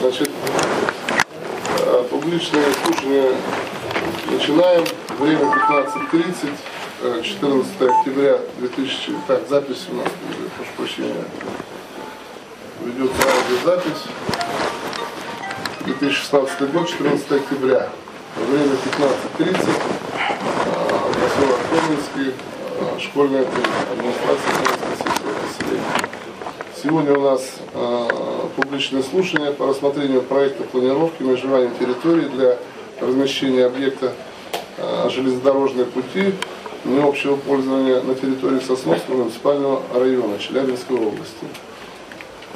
Значит, э, публичное слушание начинаем. Время 15.30, э, 14 октября 2000... Так, запись у нас, э, прошу прощения, ведется аудиозапись. 2016 год, 14 октября. Время 15.30. э, Поселок Коминский, э, школьная администрация. Сегодня у нас э, публичное слушание по рассмотрению проекта планировки межевания территории для размещения объекта э, железнодорожные пути необщего пользования на территории Сосновского муниципального района Челябинской области.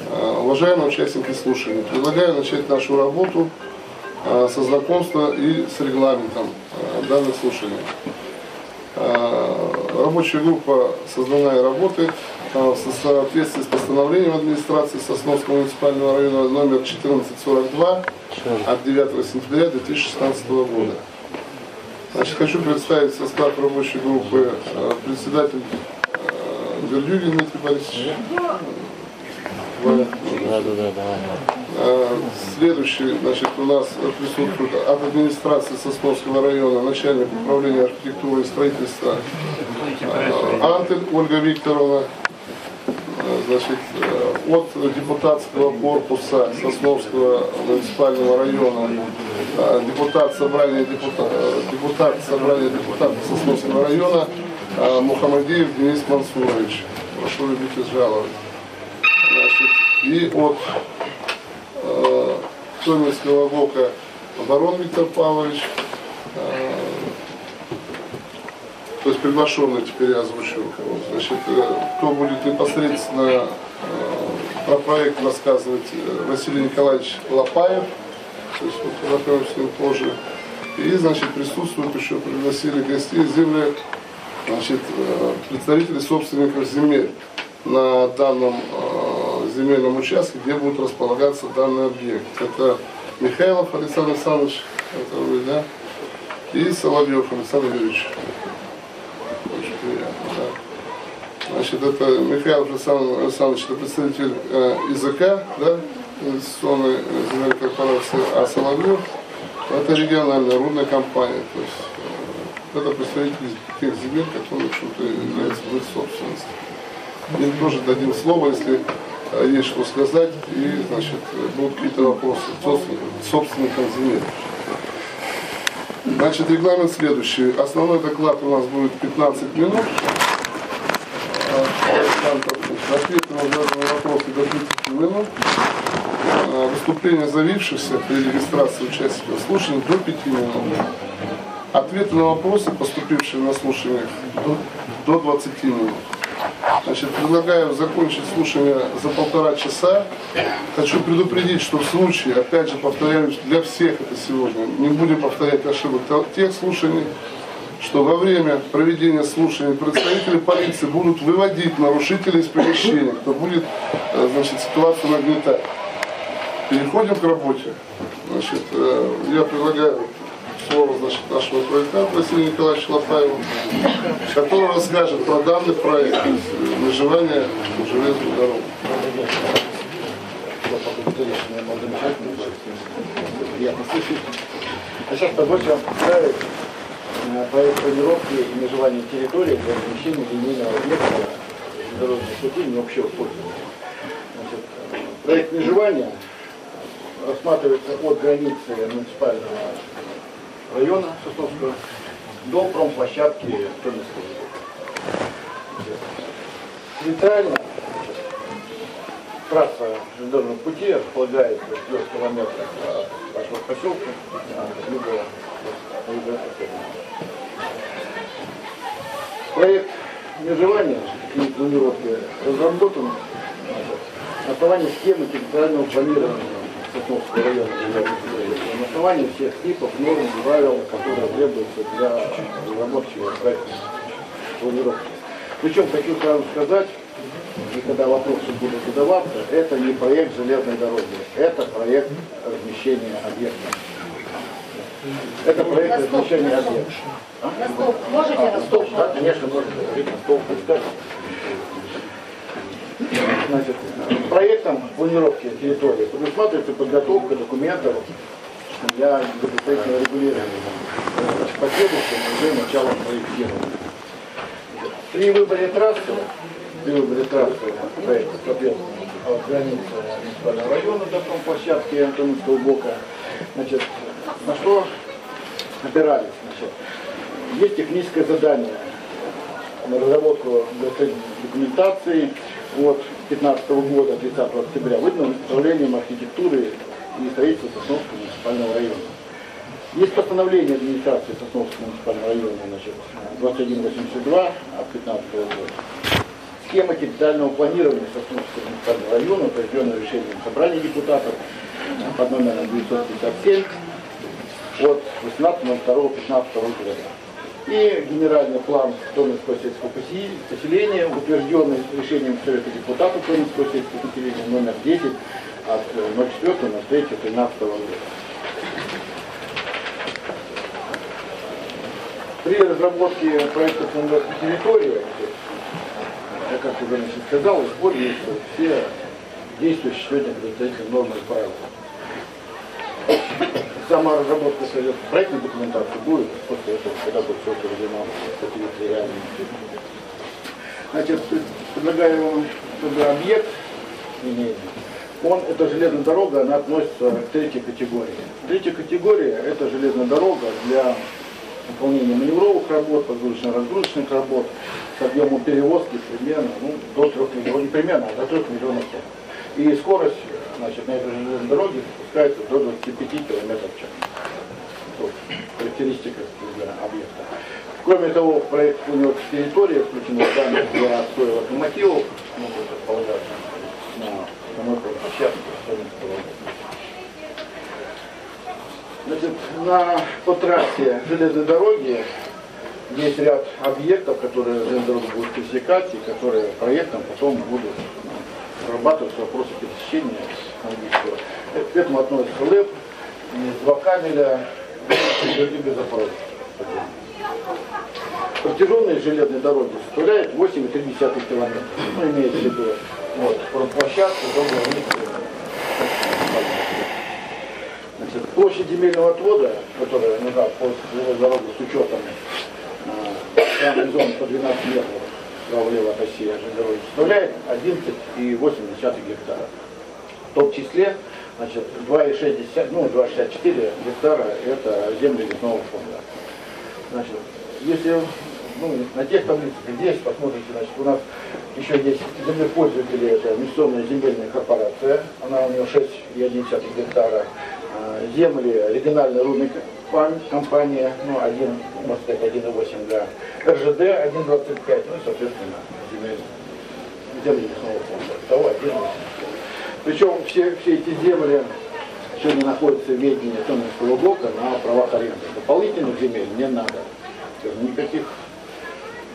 Э, Уважаемые участники слушания, предлагаю начать нашу работу э, со знакомства и с регламентом данных слушаний. Рабочая группа создана и работает э, в соответствии с постановлением администрации Сосновского муниципального района номер 1442 от 9 сентября 2016 года. Значит, хочу представить состав рабочей группы э, председатель э, Вердюгин Дмитрий Борисович. Да, да, да, Следующий, значит, у нас присутствует от администрации Сосновского района начальник управления архитектуры и строительства Антель Ольга Викторовна. Э, Значит, э, от депутатского корпуса Сосновского муниципального района э, депутат собрания депутат, э, депутат собрания депутатов Сосновского района Мухаммадиев Денис Мансурович. Прошу любить и жаловать. Значит, и от э, Томинского ВОКа Барон Виктор Павлович, э, то есть приглашенный теперь я озвучу. Значит, э, кто будет непосредственно э, про проект рассказывать э, Василий Николаевич Лопаев, то есть вот познакомимся с ним позже. И, значит, присутствуют еще, пригласили гостей земли, значит, представители собственников земель на данном земельном участке, где будет располагаться данный объект. Это Михайлов Александр Александрович, это вы, да? И Соловьев Александр Юрьевич. Очень приятно, да. Значит, это Михаил Александр Александрович, это представитель э, ИЗК, да, инвестиционной земельной корпорации, а Соловьев это региональная рудная компания. То есть э, это представитель тех земель, которые, в общем-то, являются в их собственности. Им тоже дадим слово, если э, есть что сказать, и, значит, э, будут какие-то вопросы собственникам, собственникам земель. Значит, регламент следующий. Основной доклад у нас будет 15 минут. А, значит, Ответы на заданные вопросы до 30 минут. А, Выступление завившихся при регистрации участников слушаний до 5 минут. Ответы на вопросы, поступившие на слушаниях, до, до 20 минут. Значит, предлагаю закончить слушание за полтора часа. Хочу предупредить, что в случае, опять же повторяюсь, для всех это сегодня, не будем повторять ошибок тех слушаний, что во время проведения слушаний представители полиции будут выводить нарушителей из помещения, кто будет э, значит, ситуацию нагнетать. Переходим к работе. Значит, э, я предлагаю слово значит, нашего проектанта Василия Николаевича Лопаева, который расскажет про данный проект э, межевания железной дороги. Приятно слышать. А сейчас позвольте вам представить проект планировки и межевания территории для размещения линейного объекта дорожных путей необщего пользования. Значит, проект межевания рассматривается от границы муниципального района Сосновского до промплощадки Томинского. Центрально трасса железнодорожного пути располагается в 4 километрах от вашего поселка, а, на юго-восток. Проект межевания и планировки разработан на основании схемы территориального планирования Сосновского района. На основании всех типов норм правил, которые требуются для разработки проекта планировки. Причем хочу сразу сказать, и когда вопросы будут задаваться, это не проект железной дороги, это проект размещения объекта. Это проект размещения объекта. На стол. Можете А, на на стол? стол? Да, конечно, можно говорить на стол. пускай. Значит, проектом планировки территории предусматривается подготовка документов для градостроительного регулирования последующим уже началом проектирования. При выборе трассы, при выборе трассы проекта, соответственно, от границы муниципального района до площадки Антоновского бока, значит, на что опирались, значит, есть техническое задание на разработку документации от 15 года, 30 октября, выдано управлением архитектуры и строительства Сосновского муниципального района. Есть постановление администрации Сосновского муниципального района значит, 2182 от 15 года. Схема капитального планирования Сосновского муниципального района, утвержденная решением собрания депутатов под номером 957 от 18.02.15 года. И генеральный план Томинского сельского поселения, утвержденный решением Совета депутатов Томинского сельского поселения номер 10 от 04.03.13 года. При разработке проекта планировки территории, я как уже значит, сказал, используются все действующие сегодня градостроительные нормы и правила. Сама разработка проектной документации будет после этого, когда будет все проведено по территориальным. Значит, предлагаю вам, чтобы объект имеет он, эта железная дорога, она относится к третьей категории. Третья категория – это железная дорога для выполнения маневровых работ, погрузочно-разгрузочных работ с объемом перевозки примерно ну, до 3 миллионов, не примерно, а до 3 миллионов. И скорость значит, на этой железной дороге спускается до 25 км в час. Вот, характеристика объекта. Кроме того, в проект планировки территории включены данные для отстоя локомотивов, могут располагаться на самой площадке Значит, на, по трассе железной дороги есть ряд объектов, которые железная дорога будет пересекать и которые проектом потом будут прорабатывать вопросы пересечения английского. К этому относится ЛЭП, два кабеля и газопровод. Протяженность железной дороги составляет 8,3 километра. Ну, имеется в виду вот, площадку. Значит, площадь земельного отвода, которая нужна по дороге с учетом э, зоны по 12 метров от оси дороги, составляет 11,8 гектара. В том числе значит, 2,60, ну, 2,64 гектара это земли лесного фонда. Значит, если ну, на тех таблицах, здесь посмотрите, значит, у нас еще есть землепользователи, это инвестиционная земельная корпорация, она у нее 6,1 гектара, а, земли региональная компания, ну, 1, можно сказать, 1,8 га, РЖД 1,25, ну соответственно, земли лесного фонда, того 1,8. Причем все, все эти земли сегодня находятся в ведении Томинского блока на правах аренды. Дополнительных земель не надо. Никаких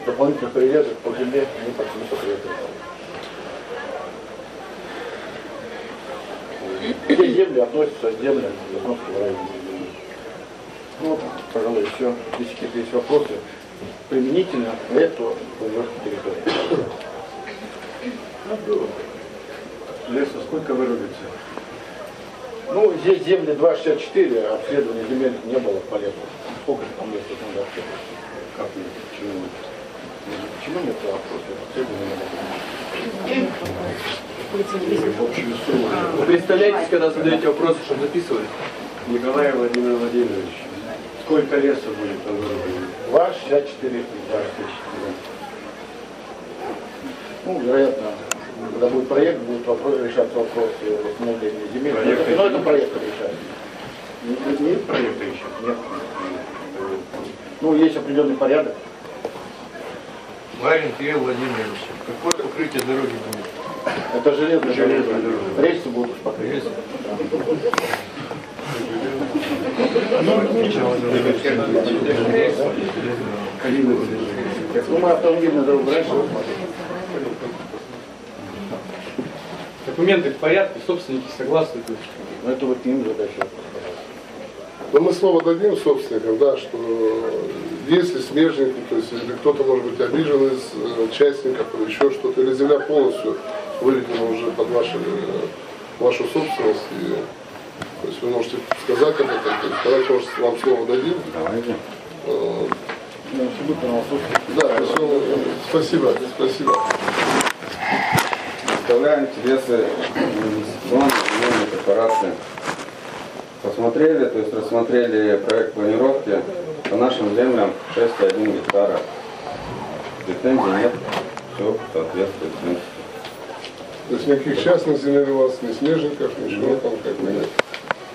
дополнительных привязок по земле не посоветуется. Все земли относятся к землям Ясновского района. Ну, пожалуй, все. Если какие-то есть вопросы, применительно к эту территории. Леса сколько вырубится? Ну, здесь земли 2,64, обследования земель не было по лету. Сколько там леса надо обследовать? Как нет? Почему нет? Почему нет обследования? Вы представляете, когда задаете вопросы, чтобы записывали? Николай Владимир Владимирович, сколько леса будет там вырублено? 2,64 Ну, вероятно, когда будет проект, будет вопрос, решаться вопрос восстановления земель. Проект Но это проект решается. Нет, нет проекта еще? Нет. Ну, есть определенный порядок. Марин Кирилл Владимирович, какое покрытие дороги будет? Это железная, Железная дорога. дорога. Рельсы будут покрыты. Ну, мы дорогу раньше рассматривали. Документы в порядке, собственники согласны. Но это вот к ним задача. Но мы слово дадим собственникам, да, что есть ли смежники, то есть или кто-то может быть обижен из э, частников или еще что-то, или земля полностью выведена уже под ваши, э, вашу собственность. И, то есть вы можете сказать об этом, то есть давайте, может, вам слово дадим. Давайте. Э, Ну, Да, всё, спасибо, спасибо. Представляем интересы инвестиционной корпорации. Посмотрели, то есть рассмотрели проект планировки по нашим землям 6,1 гектара. Претензий нет, все соответствует принципу. То есть никаких частных земель у вас, ни смежников, ничего там как бы нет.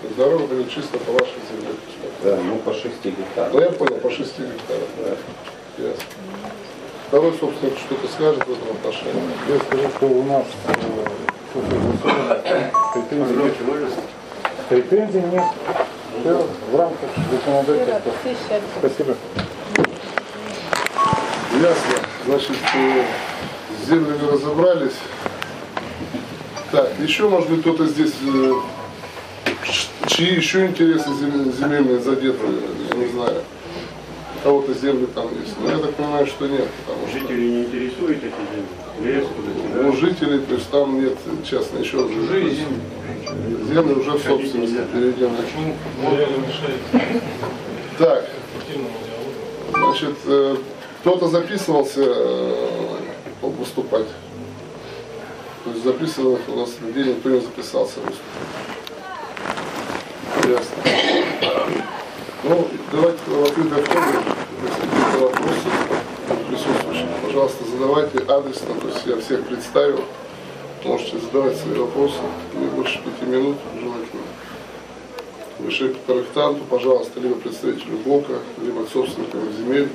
То Дорога будет чисто по вашей земле. Да, ну по 6 Ну гектарам. я понял, по 6 гектарам, да. Ясно. Второй собственник что-то скажет в этом отношении. Я скажу, что у нас э, согласовано. претензий нет. Претензий нет. Все в рамках законодательства. Спасибо. Ясно. Значит, э, с землями разобрались. Так, еще, может быть, кто-то здесь, э, чьи еще интересы зем- земельные задеты, я не знаю. Кого-то земли там есть. Но я так понимаю, что нет, потому что Жители не интересуют эти земли? Лес куда-то, у жителей, то есть там нет частно еще Чужие земли. земли уже в собственности мешает Так? Значит, э, кто-то записывался э, выступать. То есть записывал у нас людей, никто не записался выступать. Ясно. Ну, давайте в какие-то вопросы присутствующих, пожалуйста, задавайте адресно, то есть я всех представил. Можете задавать свои вопросы, не больше пяти минут, желательно. Выше к проектанту, пожалуйста, либо представителю блока, либо к собственникам земель,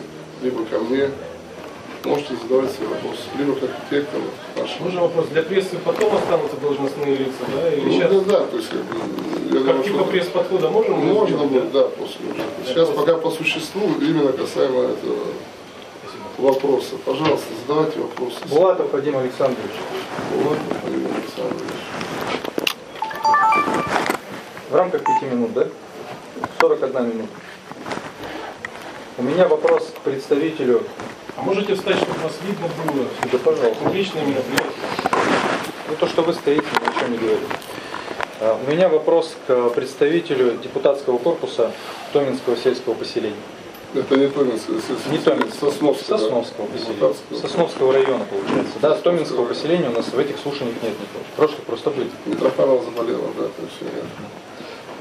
либо ко мне. Можете задавать свои вопросы, либо к архитектору нашему. Можно вопрос? Для прессы потом останутся должностные лица, да? Или Ну, сейчас? да, да, то есть, бы, я думаю, типа что пресс-подхода можно сделать, будет, да, после уже. Сейчас пока по существу, именно касаемо этого вопроса. Пожалуйста, задавайте вопросы. Булатов Вадим Александрович. Вот, Владимир Александрович. В рамках пяти минут, да? 41 минута. У меня вопрос к представителю. А можете встать, чтобы нас видно было? Да, пожалуйста. Публичное мероприятие. Ну, то, что вы стоите, ничего не говорит. А, У меня вопрос к представителю депутатского корпуса Томинского сельского поселения. Это не Томинское, это Не Томинского, Сосновское. да? Сосновского поселения. Сосновского района, получается. Да, Томинского поселения у нас в этих слушаниях нет никого. В прошлых просто были. Митрофанова заболела, да, то есть нет.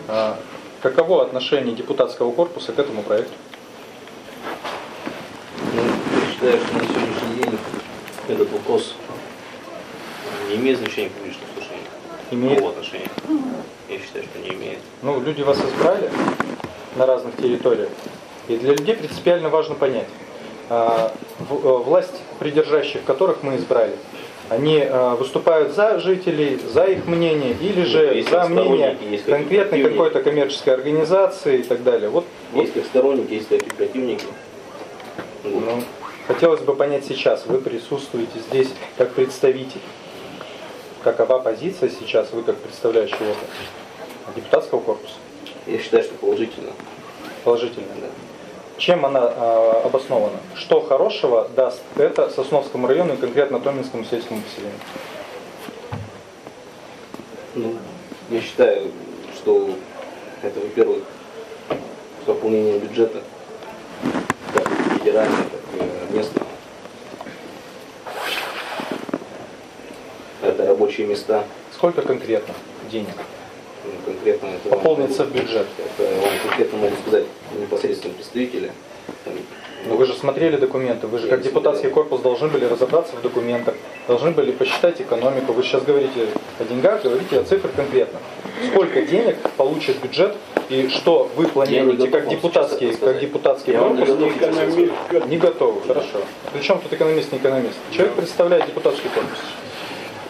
А, Каково отношение депутатского корпуса к этому проекту? Ну, я считаю, что на сегодняшний день этот вопрос не имеет значения слушаниях. Имеет. Какого отношения? Я считаю, что не имеет. Ну, люди вас избрали на разных территориях. И для людей принципиально важно понять, а, э, власть, придержащих которых мы избрали, они э, выступают за жителей, за их мнение, или же Есть за мнение конкретной какой-то коммерческой организации и так далее. Вот, вот Есть как сторонники, есть как и противники. Вот. ну, хотелось бы понять сейчас, вы присутствуете здесь как представитель. Какова позиция сейчас, вы как представляющий орган депутатского корпуса? Я считаю, что положительно. Положительно. Да. Чем она а, обоснована? Что хорошего даст это Сосновскому району и конкретно Томинскому сельскому поселению? Ну, я считаю, что это, во-первых, пополнение бюджета, как федерального, так и местного. Это рабочие места, Сколько конкретно денег ну, конкретно это вам- пополнится в бюджет? Это вам конкретно могу сказать непосредственно представители. Там, Но вы же смотрели документы, вы же Я как не депутатский смотрел. корпус должны были разобраться в документах, должны были посчитать экономику. Вы сейчас говорите о деньгах, говорите о цифрах конкретно. Сколько денег получит бюджет и что вы планируете как вам депутатский, как депутатский Я вам не корпус? готов сказать. Не готовы, хорошо. Причем тут экономист, не экономист? Человек представляет депутатский корпус.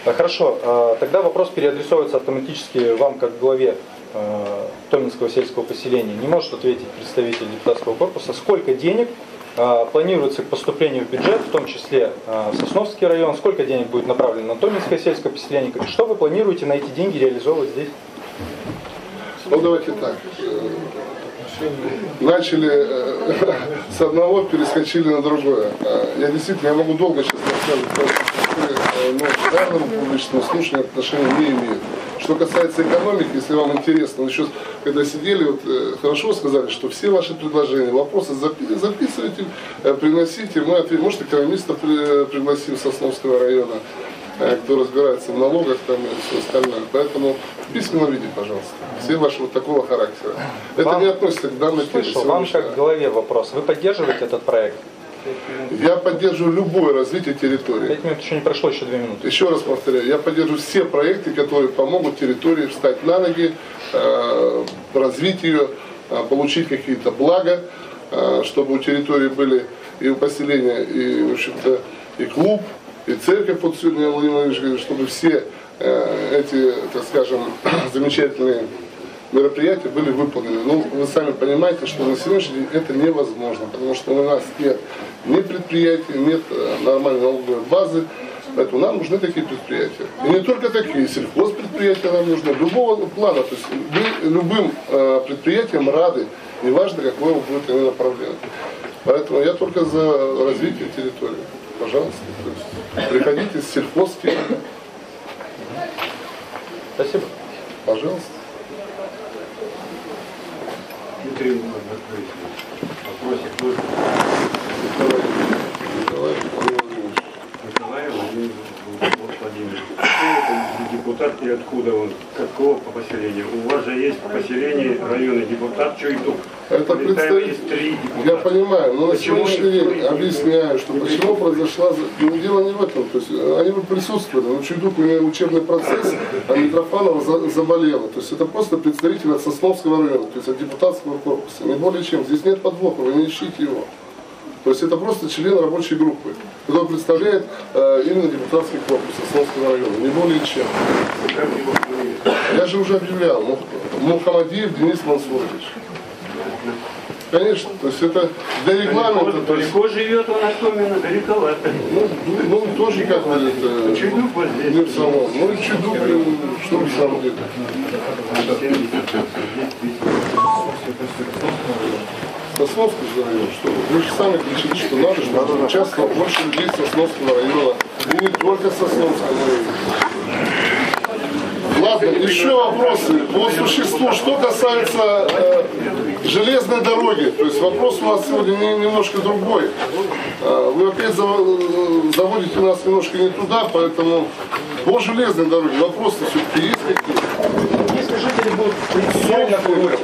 А, Хорошо, а, тогда вопрос переадресовывается автоматически вам, как главе э, Томинского сельского поселения. Не может ответить представитель депутатского корпуса, сколько денег а, планируется к поступлению в бюджет, в том числе а, в Сосновский район, сколько денег будет направлено на Томинское сельское поселение, и что вы планируете на эти деньги реализовывать здесь? Ну давайте так. Э, Начали э, с одного, перескочили на другое. Э, Я действительно, я могу долго сейчас рассказывать, потому что э, к данному публичному слушанию отношения не имеют. Что касается экономики, если вам интересно, еще когда сидели, вот, э, хорошо сказали, что все ваши предложения, вопросы запи- записывайте, э, приносите. Мы ответ- может, экономистов при- пригласим Сосновского района, э, кто разбирается в налогах там и все остальное. Поэтому в письменном виде, пожалуйста. Все ваши вот такого характера. Это Вам- не относится к данной теме. Слышал, вам сегодняшней. как в голове вопрос. Вы поддерживаете этот проект? Я поддерживаю любое развитие территории. Пять минут еще не прошло, еще две минуты. Еще раз повторяю, я поддерживаю все проекты, которые помогут территории встать на ноги, э, развить ее, э, получить какие-то блага, э, чтобы у территории были и у поселения, и, в общем-то, и клуб, и церковь, Владимирович говорит, чтобы все э, эти, так скажем, замечательные мероприятия были выполнены. Ну, вы сами понимаете, что на сегодняшний день это невозможно, потому что у нас нет ни предприятий, нет э, нормальной налоговой базы, поэтому нам нужны такие предприятия. И не только такие, сельхозпредприятия нам нужны, любого плана, то есть вы любым э, предприятиям рады, неважно, какое будет направление. Поэтому я только за развитие территории. Пожалуйста, то есть приходите с сельхозки, Спасибо. пожалуйста. Дмитрий вопросик можно. Николай, Николай Владимирович. Николай Владимирович депутат и откуда он? Какого по поселению? У вас же есть по поселению районный депутат Чуйдук. Это представитель. три Я понимаю, но на Почему сегодняшний день не объясняю, что почему произошла... Ну, дело не в этом. То есть э, они бы присутствовали. Но Чуйдук имел учебный процесс, а Митрофанова за- заболела. То есть это просто представитель от Сосновского района, то есть от депутатского корпуса. Не более чем. Здесь нет подвоха, вы не ищите его. То есть это просто член рабочей группы, который представляет э, именно депутатский корпус Сосновского района. Не более чем. Я же уже объявлял. Мух- Мухаммадиев Денис Мансурович. Конечно, то есть это для регламента, Далеко, то есть далеко живет он от Томина, далековато. Ну, ну, тоже как бы это... Чуйдук вот здесь. Не в самом. Ну и чудук, э, что в самом деле. 70. Сосновский же район, что вы? Же сами кричите, что надо, чтобы участвовало больше людей Сосновского района. И не только Сосновского района. Ладно, еще вопросы по существу. Что касается э, железной дороги, то есть вопрос у нас сегодня не- немножко другой. Э, вы опять заво- заводите нас немножко не туда, поэтому по железной дороге вопросы все-таки есть какие-то? Если жители будут принципиально против,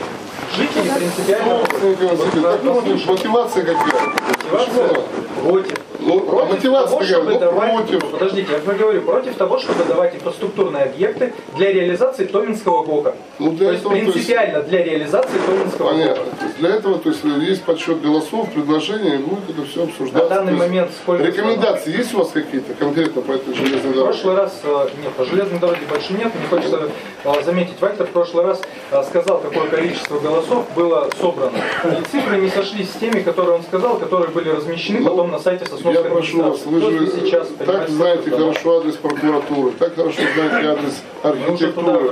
жители принципиально против, мотивация какая? Мотивация против. Ну, а Против мотивация того, чтобы Ну, давать, против. подождите, я же говорю, против того, чтобы давать инфраструктурные объекты для реализации Томинского ГОКа. Ну, для то есть этого, то есть- принципиально для реализации Томинского Понятно. ГОКа. То есть для этого то есть, есть подсчет голосов, предложения, будет это все обсуждаться. На данный есть момент сколько Рекомендации есть у вас какие-то конкретно по этой железной В дороге? прошлый раз, э, нет, по железной дороге больше нет. Мне хочется э, заметить, Вальтер в прошлый раз э, сказал, какое количество голосов было собрано. И цифры не сошлись с теми, которые он сказал, которые были размещены Ну, потом на сайте Я прошу вас, вы же сейчас, так понимаете, знаете хорошо адрес прокуратуры, так хорошо знаете адрес архитектуры.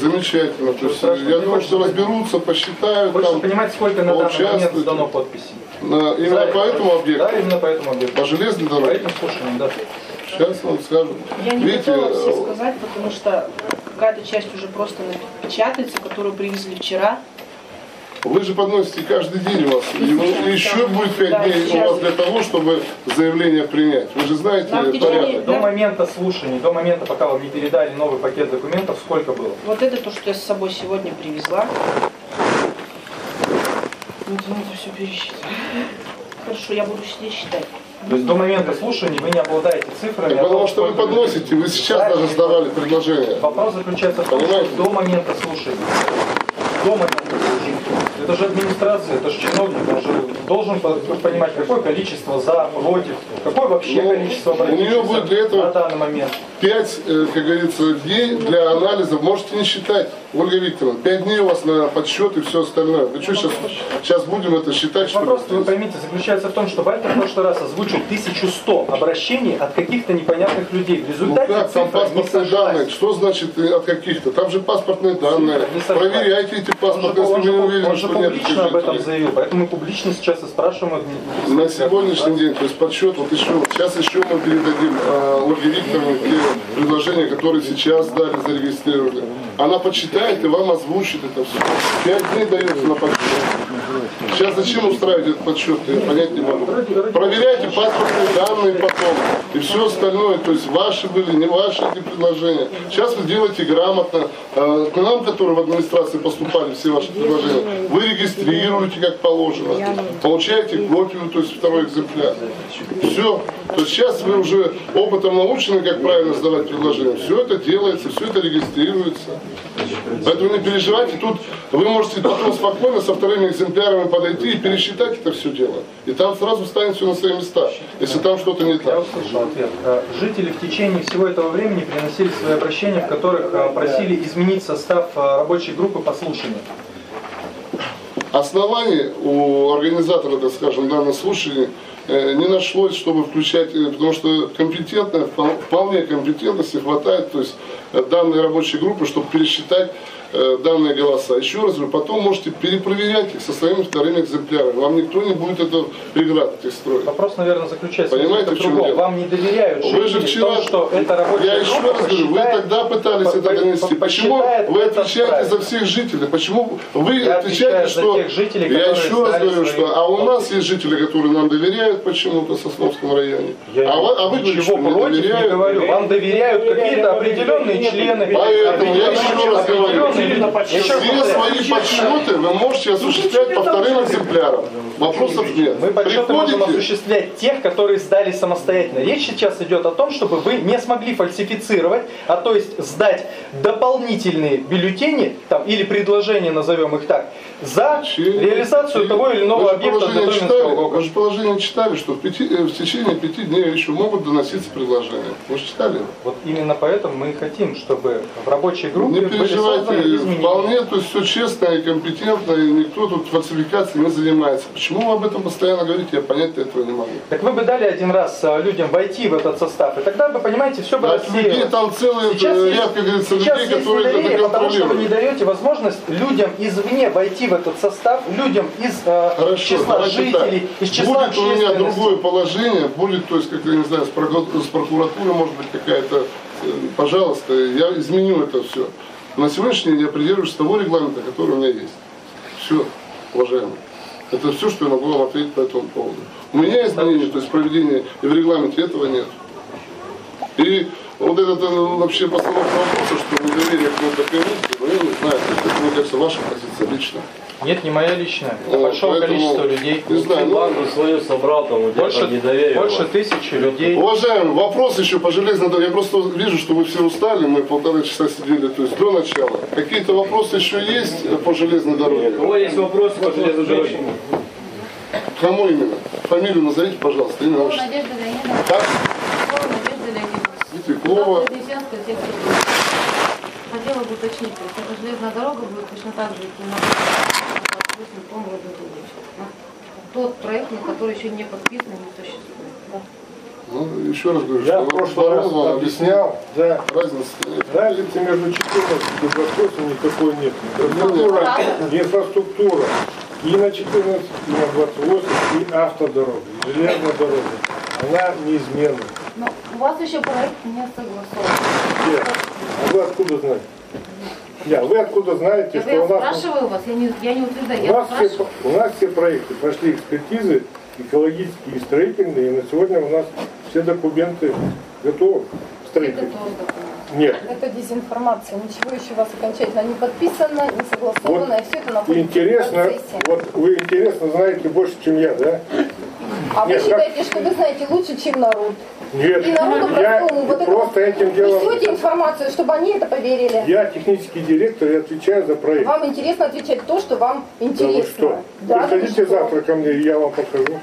Замечательно. То есть, я думаю, что разберутся, посчитают Хочется там. понимать, сколько на данный момент сдано подписей. На- именно За по это. этому объекту. Да, именно по этому объекту. По железной По дороге. этим слушаниям, да. Сейчас вам скажут. Я не Видите, готова все э, сказать, потому что какая-то часть уже просто напечатается, которую привезли вчера. Вы же подносите каждый день у вас. И еще будет пять Да, дней у вас для того, чтобы заявление принять. Вы же знаете порядок. До Да. момента слушаний, до момента, пока вам не передали новый пакет документов, сколько было? Вот это то, что я с собой сегодня привезла. Вот надо все пересчитать. Хорошо, я буду сидеть считать. То есть до момента слушаний вы не обладаете цифрами. о Потому том, что вы подносите, вы сейчас даже сдавали предложение. Вопрос заключается в том, что до момента слушания, до момента слушания, это же администрация, это же чиновник, он же должен по- понимать, какое количество за, против, какое вообще Ну, количество у нее будет для этого- на данный момент. Пять, э, как говорится, дней для анализа можете не считать. Ольга Викторовна, пять дней у вас на подсчет и все остальное. Вы что, сейчас, сейчас будем это считать, что? Вопрос, вы поймите, заключается в том, что Вальтер в прошлый раз озвучил 1100 обращений от каких-то непонятных людей. В Ну результате как, там паспортные данные, что значит э, от каких-то? Там же паспортные данные. Проверяйте эти Он паспортные, он если вы не он уверены, же что нет публично об этом заявил, поэтому мы публично сейчас и спрашиваем. На сегодняшний день, то есть подсчет, вот еще, сейчас еще мы передадим э, Ольге Викторовне те предложения, которые сейчас дали, зарегистрировали. Она почитает и вам озвучит это все. Пять дней дается на подсчет. Сейчас зачем устраивать этот подсчет, я понять не могу. Проверяйте паспортные данные потом. И все остальное, то есть ваши были, не ваши эти предложения. Сейчас вы делаете грамотно. Э, К нам, которые в администрации поступали, все ваши предложения, вы регистрируете как положено. Получаете копию, то есть второй экземпляр. Все. То есть сейчас вы уже опытом научены, как правильно сдавать предложения. Все это делается, все это регистрируется. Поэтому не переживайте, тут вы можете потом спокойно со вторыми экземплярами подойти и пересчитать это все дело. И там сразу станет все на свои места, если там что-то не Я так. услышал ответ. Э, Жители в течение всего этого времени приносили свои обращения, в которых э, просили изменить состав э, рабочей группы по слушанию. Оснований у организатора, так скажем, данного слушания не нашлось, чтобы включать, потому что компетентно, впол- вполне компетентности хватает, то есть данной рабочей группы, чтобы пересчитать данные голоса. Еще раз говорю, потом можете перепроверять их со своими вторыми экземплярами. Вам никто не будет это преград этих строить. Вопрос, наверное, заключается Понимаете, в другом. Вам не доверяют Вы же вчера, том, что эта рабочая я еще раз говорю, вы тогда пытались по- это донести. Почему вы это отвечаете за всех жителей? Почему вы Я отвечаете, что... тех жителей, я еще раз говорю, что... А у нас есть жители, которые нам доверяют почему-то в Сосновском районе. Я а, вы- а вы говорите, что не против не доверяют. говорю. Вам доверяют какие-то определенные члены. Поэтому я еще раз говорю, раз все повторяю. свои подсчеты вы можете осуществлять по вторым экземплярам. Вопросов нет. Мы подсчеты можем осуществлять тех, которые сдали самостоятельно. Речь сейчас идет о том, чтобы вы не смогли фальсифицировать, а то есть сдать дополнительные бюллетени там, или предложения, назовем их так, за реализацию того или иного объекта читали, округа. вы же положение читали, что в, пяти- э, в течение пяти дней еще могут доноситься предложения. Вы же читали? Вот именно поэтому мы и хотим, чтобы в рабочей группе Не были созданы переживайте, изменения. вполне, то есть все честно и компетентно, и никто тут фальсификацией не занимается. Почему вы об этом постоянно говорите, я понять этого не могу. Так вы бы дали один раз а, людям войти в этот состав, и тогда бы, понимаете, все бы Да, людей там целый Сейчас э, есть- ряд, как говорится, сейчас людей, есть которые это потому что вы не даете возможность людям извне войти в этот состав, людям из э, Хорошо, числа жителей, так. из числа Будет у меня другое положение, будет, то есть, как я не знаю, с, прокуратуры, прокуратурой, может быть, какая-то, э, пожалуйста, я изменю это все. На сегодняшний день я придерживаюсь того регламента, который у меня есть. Все, уважаемые. Это все, что я могу вам ответить по этому поводу. У меня изменений, то есть проведения и в регламенте этого нет. И вот этот э, вообще постановка вопроса, что недоверие к какой-то комиссии, ну, я не знаю, это, мне кажется, ваша позиция личная. Нет, не моя личная, это Вот, большого поэтому, количества людей. Не знаю, ну, Банду свою собрал, там у тебя Больше, недоверие. у больше вас. тысячи людей. Уважаемый, вопрос еще по железной дороге. Я просто вижу, что вы все устали, мы полтора часа сидели, то есть до начала. Какие-то вопросы еще есть э, по железной У дороге? кого есть вопросы по железной дороге? Кому именно? Фамилию назовите, пожалуйста, имя ваше. Надежда Леонидовна. Леонидовна. Светлякова. Хотела бы уточнить, то есть эта железная дорога будет точно так же идти на 28 по-моему, Тот проект, на который еще не подписан, не существует. Ну, еще раз говорю, Я что в прошлый раз дорога объяснял, да, разницы нет. разницы между 14 и 28 никакой нет. Инфраструктура, инфраструктура и на 14, и на 28, и автодорога, и железная дорога. Она неизменна. Но у вас еще проект не согласован. Где? А вы откуда знаете? Я, вы откуда знаете, Я, что я у нас... спрашиваю вас, я не, я не утверждаю, У я нас, все, спрашиваю. у нас все проекты прошли экспертизы экологические и строительные, и на сегодня у нас все документы готовы. Строительные. Нет. Это дезинформация. Ничего еще у вас окончательно не подписано, не согласовано, и все это находится Интересно, в процессе. вот вы интересно знаете больше, чем я, да? А вы Нет, считаете, что вы знаете лучше, чем народ? Нет, И народу я простому вот это просто этим делом... несете информацию, чтобы они это поверили. Я технический директор и отвечаю за проект. Вам интересно отвечать то, что вам Да вы интересно. что? Да, ну Приходите что? завтра ко мне, и я вам покажу.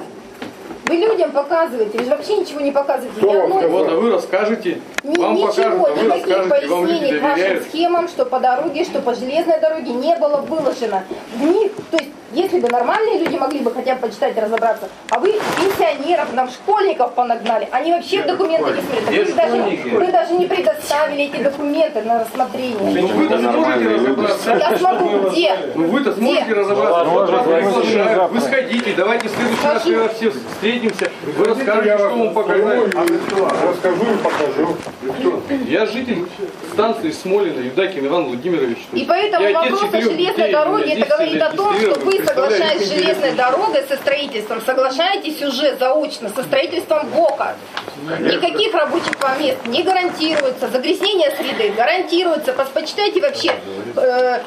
Вы людям показываете, вы же вообще ничего не показываете. Кто Ни вам сказал? Вот, а вы расскажете, Ни- вам ничего, покажут, а вы никаких расскажете, вам люди к вашим схемам, что по дороге, что по железной дороге не было выложено. В них, то есть, если бы нормальные люди могли бы хотя бы почитать и разобраться, а вы пенсионеров, нам школьников понагнали, они вообще в документы не смотрят. Вы даже, вы даже не предоставили эти документы на рассмотрение. Ну вы-то сможете разобраться. Я смогу, где? Ну вы-то сможете разобраться. Вы. Вы сходите, давайте в следующий раз, когда все встретимся, вы расскажете, что вам показали. расскажу и покажу. Я житель станции Смолина, Юдакин Иван Владимирович. И поэтому вопрос о железной дороге, это 10 говорит о том, что зарегистрировано. Вы, соглашаясь с железной дорогой, со строительством, соглашаетесь уже заочно со строительством ГОКа. Никаких рабочих мест не гарантируется, загрязнение среды гарантируется. Пос- Почитайте вообще э,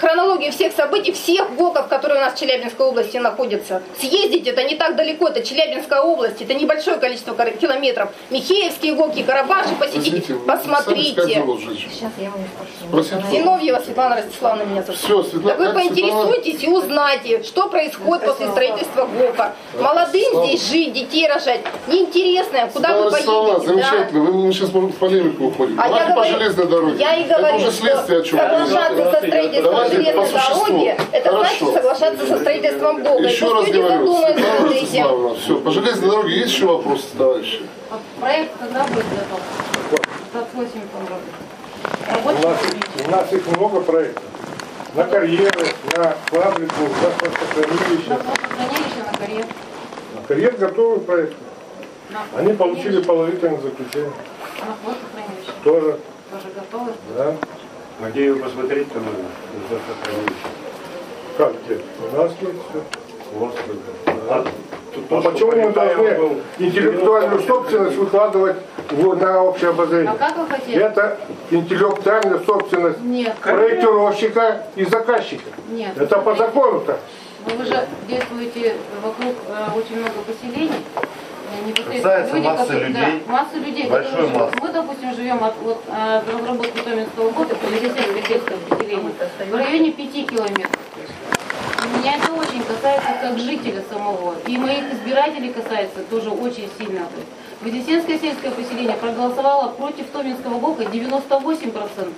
хронологию всех событий, всех ГОКов, которые у нас в Челябинской области находятся. Съездить это не так далеко, это Челябинская область, это небольшое количество километров. Михеевские ГОКи, Карабаши посетите, Извините, вы посмотрите. Сейчас я вам спрошу. Спросите. Зиновьева Светлана Ростиславовна меня зовут. Все, Светлана, Так вы поинтересуйтесь и узнайте, что происходит после строительства ГОКа. Молодым здесь жить, детей рожать. Неинтересно, куда вы Светлана Александровна, поедете. да? замечательно. Вы мы сейчас в полемику уходим. А Давайте я по говорю- железной дороге. Я и Это говорю, уже что следствие о чем. соглашаться со строительством Давайте железной существу. дороги, это значит Хорошо. соглашаться со строительством. И Еще раз говорю, Светлана. Ростиславовна, все, по железной дороге есть еще вопросы, товарищи? А Проект когда будет готов? За 8 года. У нас, у нас их много проектов. На карьеры, на фабрику, на хранилище. На хранилище, на карьер. На карьер готовы проекты. На Они получили положительное заключение. На хранилище. Тоже, Тоже готовы? да. А где его посмотреть-то? За сохранилище. Как где? У нас есть все. Вот. А тут Ну то, почему мы должны был интеллектуальную собственность выкладывать в- на общее А обозрение? как вы хотели? Это интеллектуальная собственность Нет. проектировщика и заказчика. Нет. Это по закону-то. Но вы же действуете вокруг э, очень много поселений. Касается люди, массы которые- людей, да, массы людей, большой которые массы. Мы, допустим, живем от вот, э, разработки Томинского года, 50 сельских поселений, в районе 5 километров. Меня это очень касается как жителя самого. И моих избирателей касается тоже очень сильно. Вознесенское сельское поселение проголосовало против Томинского ГОКа 98%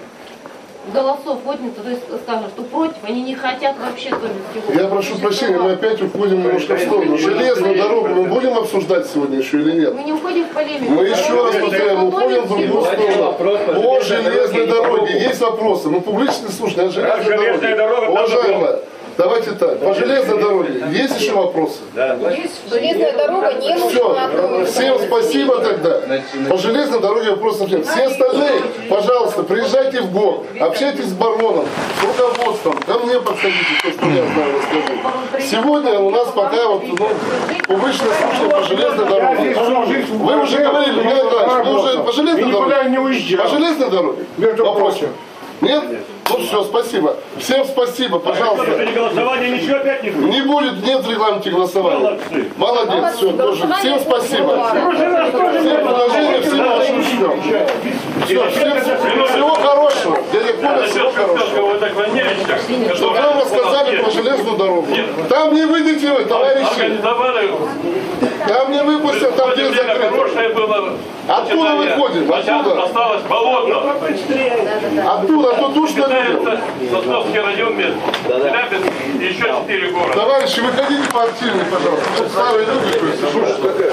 голосов поднято, то есть скажем, что против, они не хотят вообще Томинский ГОК. Я прошу прощения, мы опять уходим немножко в сторону. Железную дорогу мы будем обсуждать сегодня еще или нет? Мы не уходим в полемику. Мы еще раз повторяем, мы уходим в другую сторону. По железной дороге есть вопросы. Ну, публичный слушай, о железной железная дорога, Уважаемая, давайте так, по железной дороге есть еще вопросы? Железная дорога не нужна. Все, всем спасибо тогда. По железной дороге вопросов нет. Все остальные, пожалуйста, приезжайте в ГОК, общайтесь с бароном, с руководством, ко мне подходите, то, что я знаю, расскажу. Сегодня у нас пока вот, ну, публичное слушание по железной дороге. Вы уже говорили, Михаил Николаевич, вы уже по железной дороге? не уезжал. По железной дороге? Между Вопрос. прочим. Нет? Ну все, спасибо. Всем спасибо, пожалуйста. При голосовании ничего опять не будет. Не будет, нет в регламенте голосования. Молодцы. Молодец, все, тоже. Всем спасибо. Всем предложения, всем вашим ждем. Все, всего хорошего. Дядя Коля, всего хорошего. Чтобы вам рассказали про железную дорогу. Там не выйдете вы, товарищи. Там не выпустят, там где закрыто. Откуда выходим? А Откуда? осталось болото. Оттуда, тут. Считается Сосновский район, Челябинск еще четыре города. Товарищи, выходите поактивнее, пожалуйста. Тут старые люди, то есть, слушайте.